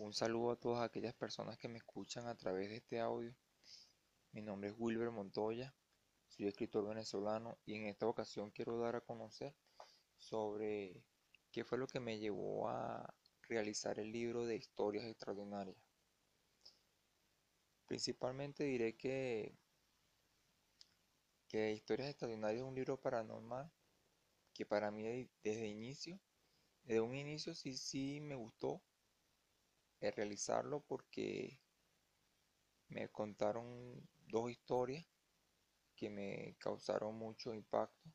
Un saludo a todas aquellas personas que me escuchan a través de este audio. Mi nombre es Wilber Montoya, soy escritor venezolano y en esta ocasión quiero dar a conocer sobre qué fue lo que me llevó a realizar el libro de historias extraordinarias. Principalmente diré que, que Historias Extraordinarias es un libro paranormal que para mí desde inicio, desde un inicio sí, sí me gustó realizarlo porque me contaron dos historias que me causaron mucho impacto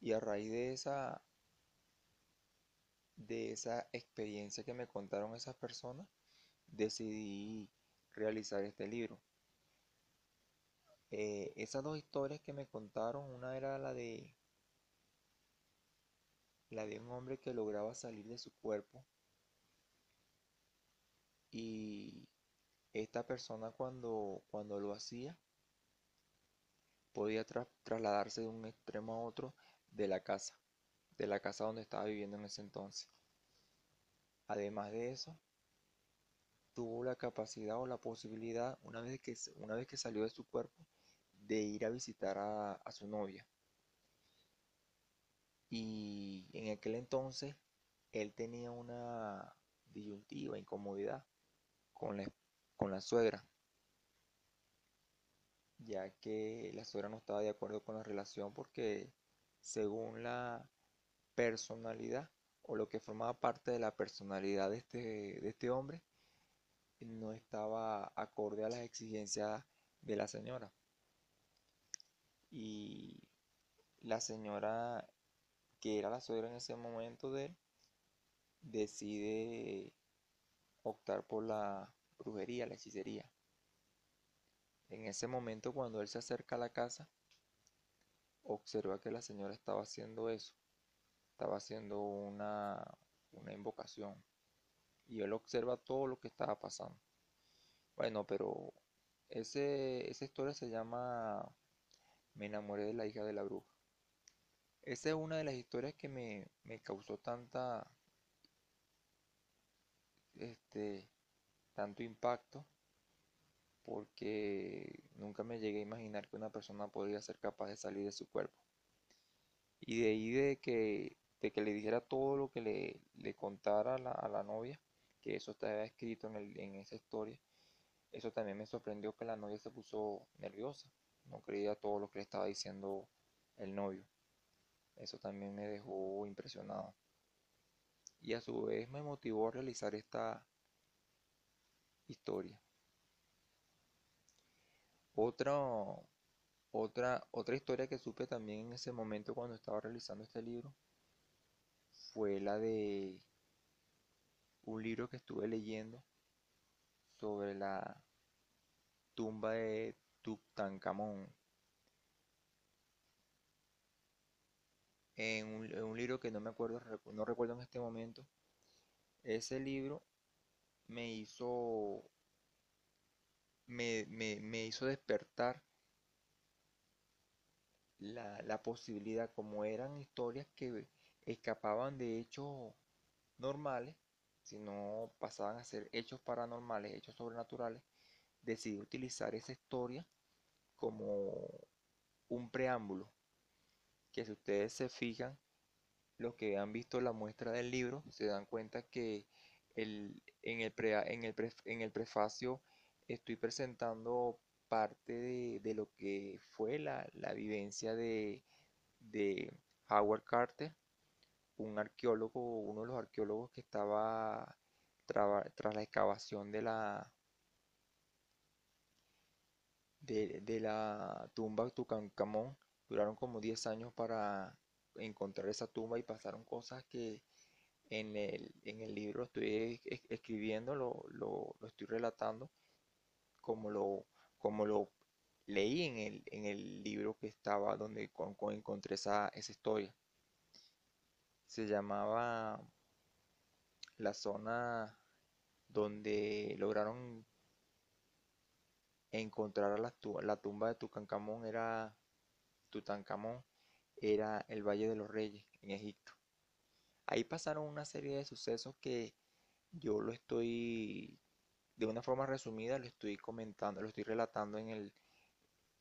y a raíz de esa de esa experiencia que me contaron esas personas decidí realizar este libro. Eh, esas dos historias que me contaron una era la de la de un hombre que lograba salir de su cuerpo y esta persona cuando, cuando lo hacía podía trasladarse de un extremo a otro de la casa, de la casa donde estaba viviendo en ese entonces. Además de eso, tuvo la capacidad o la posibilidad, una vez que, una vez que salió de su cuerpo, de ir a visitar a, a su novia. Y en aquel entonces él tenía una disyuntiva, incomodidad con la, con la suegra, ya que la suegra no estaba de acuerdo con la relación porque según la personalidad o lo que formaba parte de la personalidad de este, de este hombre, no estaba acorde a las exigencias de la señora. Y la señora, que era la suegra en ese momento de él, decide optar por la brujería, la hechicería. En ese momento, cuando él se acerca a la casa, observa que la señora estaba haciendo eso, estaba haciendo una, una invocación. Y él observa todo lo que estaba pasando. Bueno, pero ese, esa historia se llama Me enamoré de la hija de la bruja. Esa es una de las historias que me, me causó tanta este, tanto impacto porque nunca me llegué a imaginar que una persona podría ser capaz de salir de su cuerpo. Y de ahí de que, de que le dijera todo lo que le, le contara a la, a la, novia, que eso estaba escrito en, el, en esa historia, eso también me sorprendió que la novia se puso nerviosa, no creía todo lo que le estaba diciendo el novio. Eso también me dejó impresionado. Y a su vez me motivó a realizar esta, historia. Otra, otra, historia que supe también en ese momento cuando estaba realizando este libro fue la de un libro que estuve leyendo sobre la tumba de Tutankamón. En un, en un, libro que no me acuerdo, no recuerdo en este momento. Ese libro me hizo, me, hizo despertar la, la, posibilidad, como eran historias que escapaban de hechos normales, sino pasaban a ser hechos paranormales, hechos sobrenaturales, decidí utilizar esa historia como un preámbulo, que si ustedes se fijan, los que han visto la muestra del libro, se dan cuenta que el, en, el en, el en el prefacio estoy presentando parte de, lo que fue la, vivencia de, Howard Carter, un arqueólogo, uno de los arqueólogos que estaba tras la excavación de la de, de la tumba Tutankamón. Duraron como 10 años para encontrar esa tumba y pasaron cosas que en el, en el libro estoy escribiendo, lo, lo, estoy relatando como lo, como lo leí en el, en el libro que estaba donde con, encontré esa, esa historia. Se llamaba la zona donde lograron encontrar la, la tumba de Tutankamón era Tutankamón era el Valle de los Reyes en Egipto. Ahí pasaron una serie de sucesos que yo lo estoy, de una forma resumida, lo estoy comentando, lo estoy relatando en el,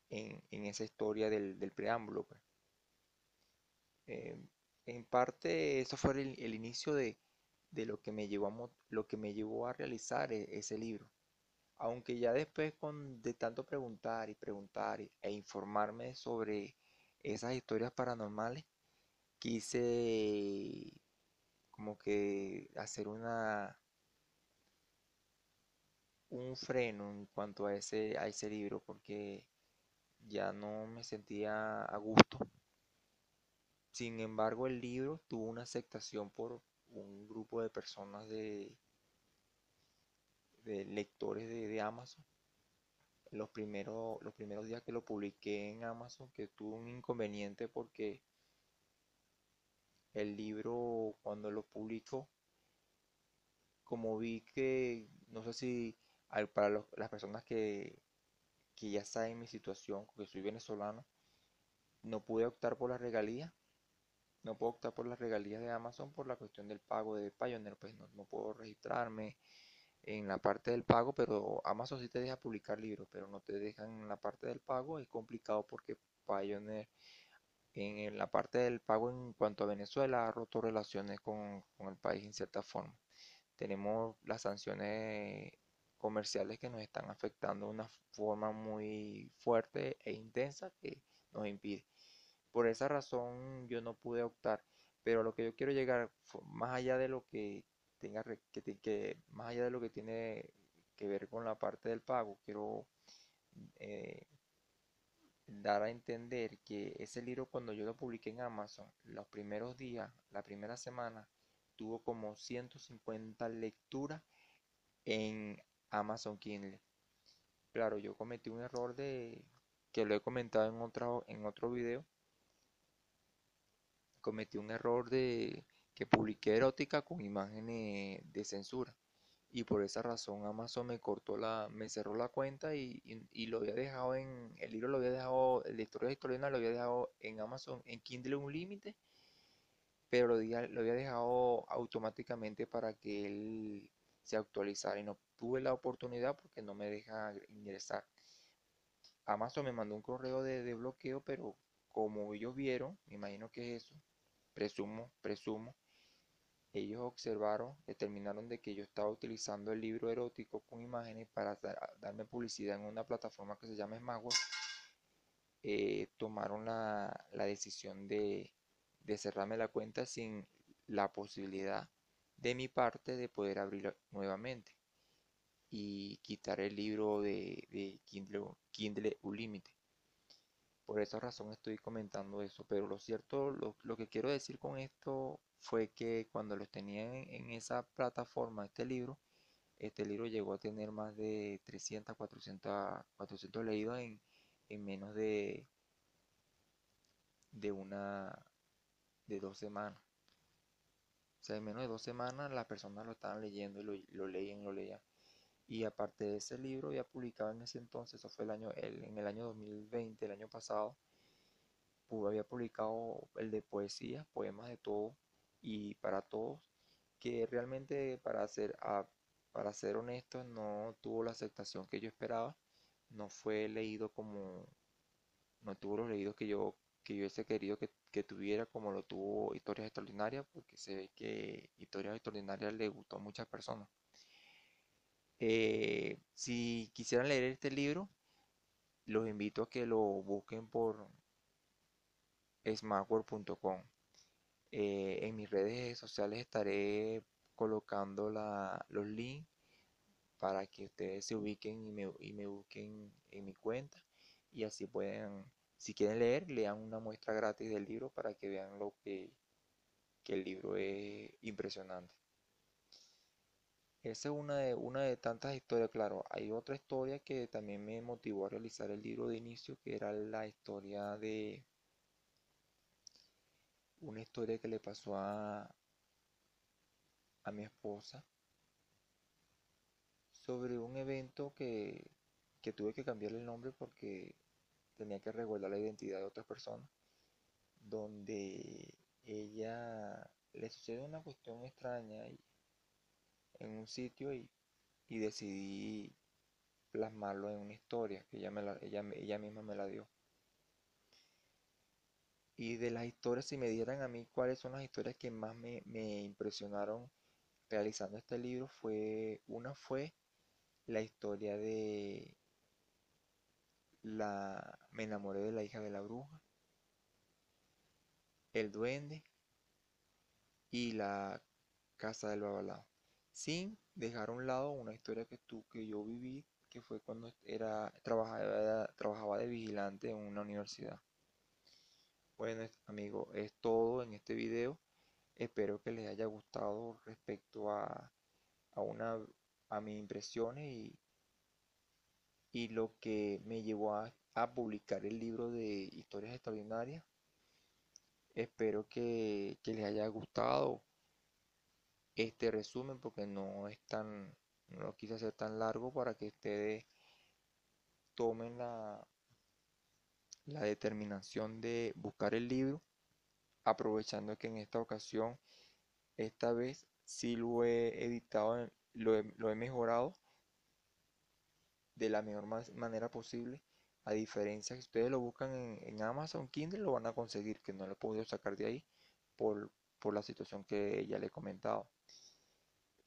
en, esa historia del, preámbulo. Pues. Eh, en parte, eso fue el, inicio de, lo que me llevó a, lo que me llevó a realizar e, ese libro. Aunque ya después con, de tanto preguntar y preguntar e informarme sobre esas historias paranormales, quise como que hacer una un freno en cuanto a ese, a ese libro porque ya no me sentía a gusto. Sin embargo, el libro tuvo una aceptación por un grupo de personas de, de lectores de, Amazon. Los primeros, los primeros días que lo publiqué en Amazon, que tuvo un inconveniente porque el libro cuando lo publico, como vi que, no sé si para las personas que, que ya saben mi situación, que soy venezolano, no pude optar por las regalías. No puedo optar por las regalías de Amazon por la cuestión del pago de Pioneer, pues no, no puedo registrarme en la parte del pago, pero Amazon sí te deja publicar libros, pero no te dejan en la parte del pago. Es complicado porque Pioneer en la parte del pago en cuanto a Venezuela ha roto relaciones con, el país en cierta forma. Tenemos las sanciones comerciales que nos están afectando de una forma muy fuerte e intensa que nos impide. Por esa razón yo no pude optar, pero lo que yo quiero llegar, más allá de lo que que más allá de lo que tiene que ver con la parte del pago, quiero eh, dar a entender que ese libro cuando yo lo publiqué en Amazon, los primeros días, la primera semana, tuvo como 150 lecturas en Amazon Kindle. Claro, yo cometí un error de que lo he comentado en otro, en otro video. Cometí un error de que publiqué erótica con imágenes de censura y por esa razón Amazon me cortó la, me cerró la cuenta y, lo había dejado en, el libro lo había dejado, el de historia historiana lo había dejado en Amazon en Kindle Unlimited, pero lo, lo había dejado automáticamente para que él se actualizara y no tuve la oportunidad porque no me deja ingresar. Amazon me mandó un correo de, de bloqueo, pero como ellos vieron, me imagino que es eso, presumo, presumo, ellos observaron, determinaron de que yo estaba utilizando el libro erótico con imágenes para darme publicidad en una plataforma que se llama Smartwatch. Eh, tomaron la, decisión de, cerrarme la cuenta sin la posibilidad de mi parte de poder abrirla nuevamente y quitar el libro de, Kindle, Kindle Unlimited. Por esa razón estoy comentando eso, pero lo cierto, lo, que quiero decir con esto fue que cuando lo tenía en, esa plataforma, este libro, este libro llegó a tener más de 300, 400, 400 leídos en, menos de, de una, de dos semanas. O sea, en menos de dos semanas las personas lo estaban leyendo y lo, lo leían, lo leían. Y aparte de ese libro, había publicado en ese entonces, eso fue el año, en el año 2020, el año pasado, había publicado el de poesía, poemas de todo y para todos, que realmente para ser, para ser honesto no tuvo la aceptación que yo esperaba, no fue leído como, no tuvo los leídos que yo, que yo hubiese querido que, que tuviera como lo tuvo Historias Extraordinarias, porque se ve que Historias Extraordinarias le gustó a muchas personas. Eh, si quisieran leer este libro, los invito a que lo busquen por smartworld.com. Eh, en mis redes sociales estaré colocando los links para que ustedes se ubiquen y me, y me busquen en mi cuenta y así pueden, si quieren leer, lean una muestra gratis del libro para que vean lo que el libro es impresionante. Esa es una de, una de tantas historias, claro. Hay otra historia que también me motivó a realizar el libro de inicio, que era la historia de una historia que le pasó a, a mi esposa sobre un evento que, que tuve que cambiarle el nombre porque tenía que regular la identidad de otras personas, donde ella le sucede una cuestión extraña y en un sitio y, y decidí plasmarlo en una historia que ella, me la, ella, ella misma me la dio. Y de las historias, si me dieran a mí cuáles son las historias que más me, me impresionaron realizando este libro, fue una fue la historia de la me enamoré de la hija de la bruja, el duende y la casa del babalao, sin dejar a un lado una historia que tú que yo viví, que fue cuando era trabajaba, trabajaba de vigilante en una universidad. Bueno, amigos, es todo en este video. Espero que les haya gustado respecto a, a una a mis impresiones y, y lo que me llevó a, a publicar el libro de historias extraordinarias. Espero que, que les haya gustado este resumen porque no es tan, no lo quise hacer tan largo para que ustedes tomen la, la determinación de buscar el libro, aprovechando que en esta ocasión, esta vez sí lo he editado, lo he, lo he mejorado de la mejor manera posible. A diferencia, si ustedes lo buscan en, en, Amazon Kindle, lo van a conseguir, que no lo he podido sacar de ahí por, por la situación que ya le he comentado.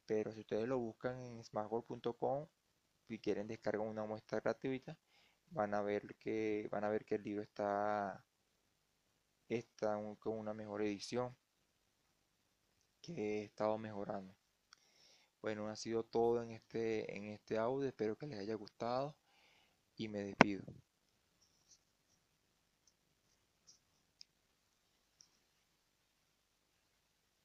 Pero si ustedes lo buscan en smartboard.com y quieren descargar una muestra gratuita, van a ver que van a ver que el libro está está con una mejor edición que he estado mejorando. Bueno, ha sido todo en este en este audio, espero que les haya gustado y me despido.